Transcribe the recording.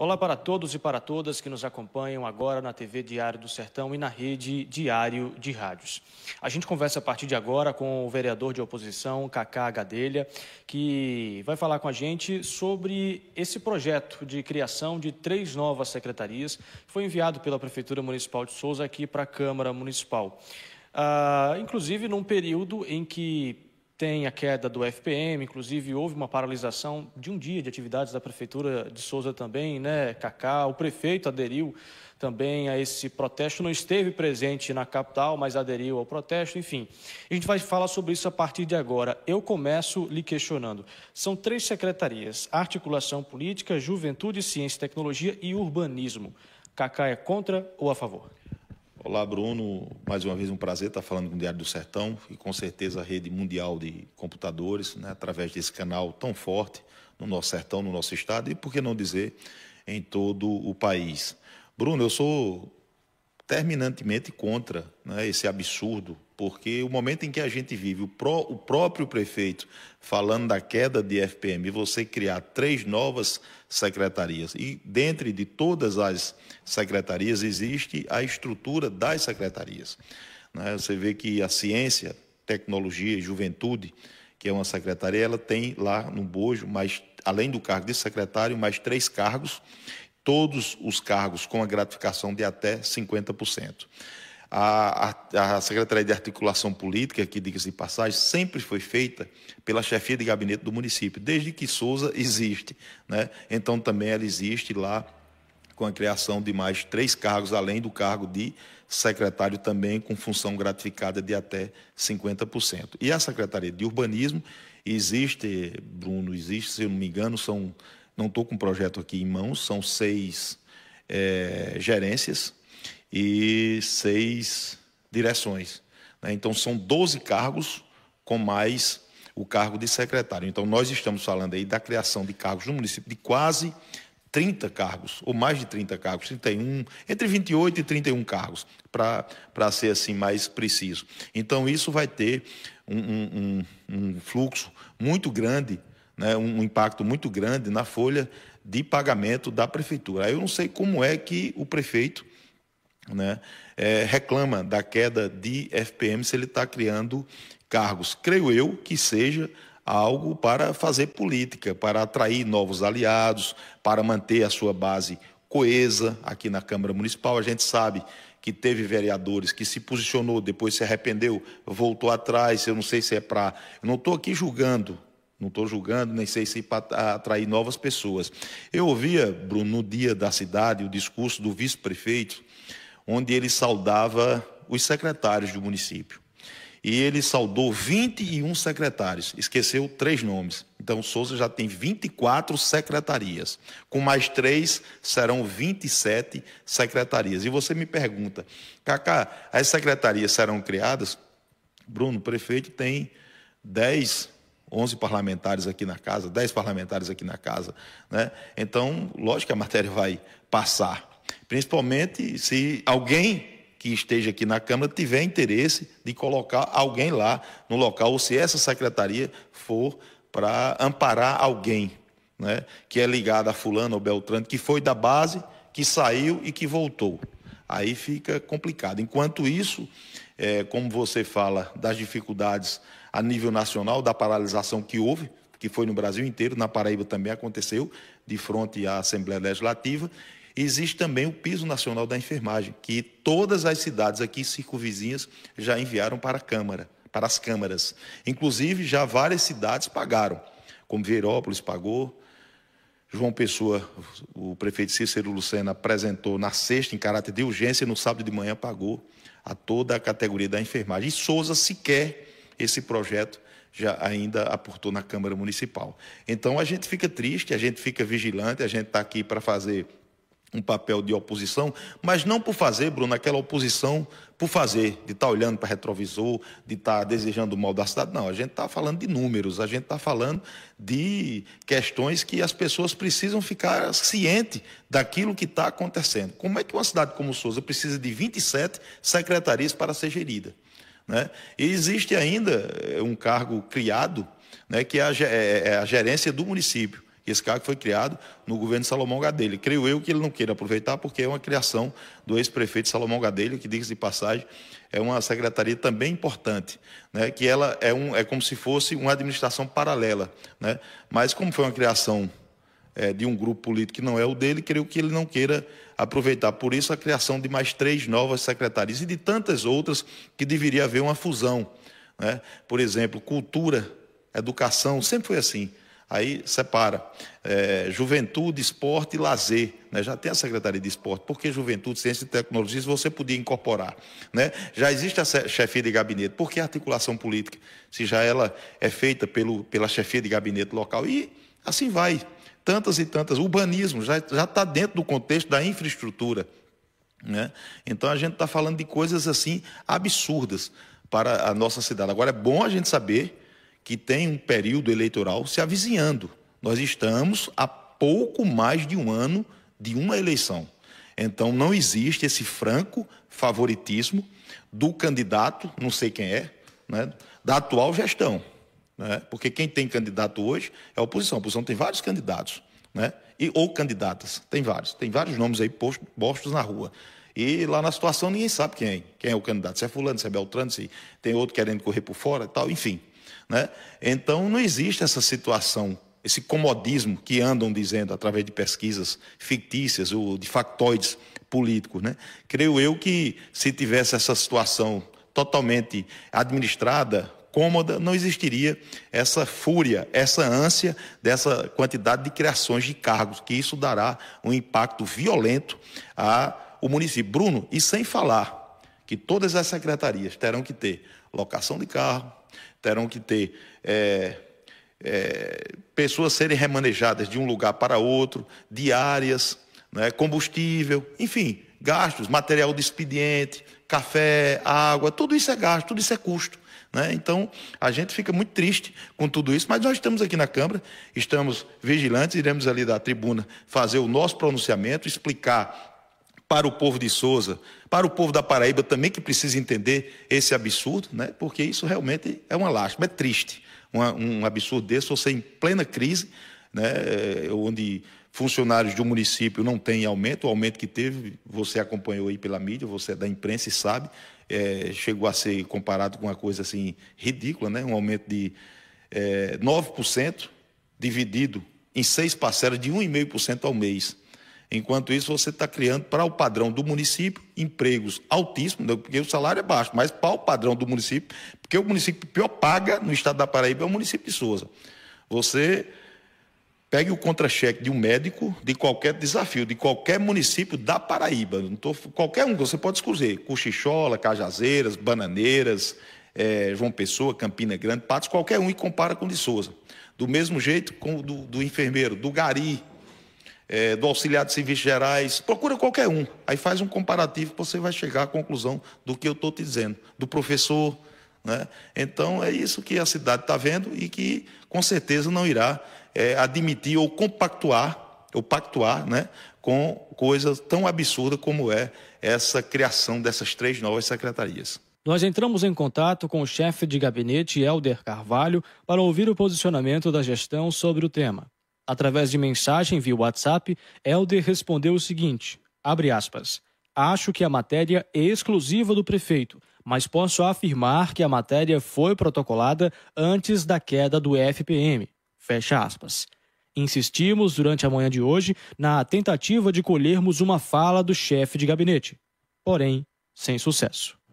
Olá para todos e para todas que nos acompanham agora na TV Diário do Sertão e na rede Diário de Rádios. A gente conversa a partir de agora com o vereador de oposição, Cacá Gadelha, que vai falar com a gente sobre esse projeto de criação de três novas secretarias que foi enviado pela Prefeitura Municipal de Souza aqui para a Câmara Municipal. Ah, inclusive num período em que tem a queda do FPM, inclusive houve uma paralisação de um dia de atividades da Prefeitura de Souza também, né, Cacá? O prefeito aderiu também a esse protesto, não esteve presente na capital, mas aderiu ao protesto, enfim. A gente vai falar sobre isso a partir de agora. Eu começo lhe questionando. São três secretarias: Articulação Política, Juventude, Ciência e Tecnologia e Urbanismo. Cacá é contra ou a favor? Olá, Bruno. Mais uma vez um prazer estar falando com o Diário do Sertão e com certeza a rede mundial de computadores, né, através desse canal tão forte no nosso sertão, no nosso estado e, por que não dizer, em todo o país. Bruno, eu sou terminantemente contra né, esse absurdo, porque o momento em que a gente vive, o, pró, o próprio prefeito falando da queda de FPM, você criar três novas secretarias, e dentre de todas as secretarias existe a estrutura das secretarias. Né? Você vê que a ciência, tecnologia e juventude, que é uma secretaria, ela tem lá no bojo, mais, além do cargo de secretário, mais três cargos, todos os cargos com a gratificação de até 50%. A, a, Secretaria de Articulação Política, que diga-se de passagem, sempre foi feita pela chefia de gabinete do município, desde que Souza existe. Né? Então também ela existe lá com a criação de mais três cargos, além do cargo de secretário também com função gratificada de até 50%. E a Secretaria de Urbanismo existe, Bruno, existe, se eu não me engano, são não estou com o projeto aqui em mãos, são seis é, gerências e seis direções. Né? Então, são 12 cargos com mais o cargo de secretário. Então, nós estamos falando aí da criação de cargos no município de quase 30 cargos, ou mais de 30 cargos, 31, entre 28 e 31 cargos, para ser assim mais preciso. Então, isso vai ter um, um, um fluxo muito grande né, um impacto muito grande na folha de pagamento da prefeitura. Eu não sei como é que o prefeito né, é, reclama da queda de FPM se ele está criando cargos. Creio eu que seja algo para fazer política, para atrair novos aliados, para manter a sua base coesa aqui na Câmara Municipal. A gente sabe que teve vereadores que se posicionou, depois se arrependeu, voltou atrás. Eu não sei se é para. Não estou aqui julgando não estou julgando, nem sei se para atrair novas pessoas. Eu ouvia, Bruno, no dia da cidade, o discurso do vice-prefeito, onde ele saudava os secretários do município. E ele saudou 21 secretários, esqueceu três nomes. Então, Souza já tem 24 secretarias. Com mais três, serão 27 secretarias. E você me pergunta, Cacá, as secretarias serão criadas? Bruno, o prefeito tem 10 11 parlamentares aqui na casa, 10 parlamentares aqui na casa. Né? Então, lógico que a matéria vai passar. Principalmente se alguém que esteja aqui na Câmara tiver interesse de colocar alguém lá no local, ou se essa secretaria for para amparar alguém né, que é ligado a fulano ou Beltrano, que foi da base, que saiu e que voltou. Aí fica complicado. Enquanto isso, é, como você fala das dificuldades a nível nacional, da paralisação que houve, que foi no Brasil inteiro, na Paraíba também aconteceu, de frente à Assembleia Legislativa. Existe também o piso nacional da enfermagem, que todas as cidades aqui circunvizinhas já enviaram para a Câmara, para as câmaras. Inclusive, já várias cidades pagaram, como Veirópolis pagou, João Pessoa, o prefeito Cícero Lucena, apresentou na sexta, em caráter de urgência, no sábado de manhã pagou a toda a categoria da enfermagem. E Souza sequer esse projeto já ainda aportou na Câmara Municipal. Então a gente fica triste, a gente fica vigilante, a gente está aqui para fazer um papel de oposição, mas não por fazer, Bruno, aquela oposição por fazer, de estar tá olhando para retrovisor, de estar tá desejando o mal da cidade. Não, a gente está falando de números, a gente está falando de questões que as pessoas precisam ficar cientes daquilo que está acontecendo. Como é que uma cidade como Souza precisa de 27 secretarias para ser gerida? Né? E existe ainda eh, um cargo criado, né, que é a, é, é a gerência do município, esse cargo foi criado no governo Salomão Gadelha. Creio eu que ele não queira aproveitar, porque é uma criação do ex-prefeito Salomão Gadelha, que, diga de passagem, é uma secretaria também importante, né? que ela é, um, é como se fosse uma administração paralela. Né? Mas como foi uma criação é, de um grupo político que não é o dele, creio que ele não queira aproveitar. Por isso, a criação de mais três novas secretarias e de tantas outras que deveria haver uma fusão. Né? Por exemplo, cultura, educação, sempre foi assim. Aí separa é, juventude, esporte e lazer. Né? Já tem a Secretaria de Esporte. Por que juventude, ciência e tecnologia você podia incorporar? Né? Já existe a chefia de gabinete. Por que a articulação política? Se já ela é feita pelo, pela chefia de gabinete local. E assim vai. Tantas e tantas. Urbanismo já está dentro do contexto da infraestrutura. Né? Então a gente está falando de coisas assim absurdas para a nossa cidade. Agora é bom a gente saber que tem um período eleitoral se avizinhando. Nós estamos a pouco mais de um ano de uma eleição. Então não existe esse franco favoritismo do candidato, não sei quem é, né, da atual gestão. Né, porque quem tem candidato hoje é a oposição. A oposição tem vários candidatos. Né, e, ou candidatas, tem vários. Tem vários nomes aí postos, postos na rua. E lá na situação ninguém sabe quem é, quem é o candidato. Se é fulano, se é Beltrano, se tem outro querendo correr por fora e tal, enfim. Né? Então, não existe essa situação, esse comodismo que andam dizendo através de pesquisas fictícias ou de factoides políticos. Né? Creio eu que se tivesse essa situação totalmente administrada, cômoda, não existiria essa fúria, essa ânsia dessa quantidade de criações de cargos, que isso dará um impacto violento ao município. Bruno, e sem falar que todas as secretarias terão que ter locação de carro, terão que ter é, é, pessoas serem remanejadas de um lugar para outro, diárias, né, combustível, enfim, gastos, material de expediente, café, água, tudo isso é gasto, tudo isso é custo. Né? Então, a gente fica muito triste com tudo isso, mas nós estamos aqui na Câmara, estamos vigilantes, iremos ali da tribuna fazer o nosso pronunciamento, explicar para o povo de Souza, para o povo da Paraíba também que precisa entender esse absurdo, né? porque isso realmente é uma lástima, é triste. Uma, um absurdo desse, você em plena crise, né? Eh, onde funcionários de um município não têm aumento, o aumento que teve, você acompanhou aí pela mídia, você é da imprensa e sabe, é, chegou a ser comparado com uma coisa assim ridícula, né? um aumento de é, 9%, dividido em seis parcelas de 1,5% ao mês. Enquanto isso, você está criando para o padrão do município empregos altíssimos, né, porque o salário é baixo, mas para o padrão do município, porque o município que pior paga no estado da Paraíba é o município de Souza. Você pegue o contra-cheque de um médico de qualquer desafio, de qualquer município da Paraíba. Não tô, qualquer um, você pode escolher. Cochichola, Cajazeiras, Bananeiras, é, João Pessoa, Campina Grande, Patos, qualquer um e compara com o de Souza. Do mesmo jeito com o do, do enfermeiro, do Gari, é, do auxiliar de serviços gerais, procura qualquer um. Aí faz um comparativo, você vai chegar à conclusão do que eu estou te dizendo, do professor. Né? Então é isso que a cidade está vendo e que com certeza não irá é, admitir ou compactuar, ou pactuar né, com coisas tão absurdas como é essa criação dessas três novas secretarias. Nós entramos em contato com o chefe de gabinete, Helder Carvalho, para ouvir o posicionamento da gestão sobre o tema. Através de mensagem via WhatsApp, Helder respondeu o seguinte: abre aspas. Acho que a matéria é exclusiva do prefeito, mas posso afirmar que a matéria foi protocolada antes da queda do FPM. Fecha aspas. Insistimos durante a manhã de hoje na tentativa de colhermos uma fala do chefe de gabinete, porém sem sucesso.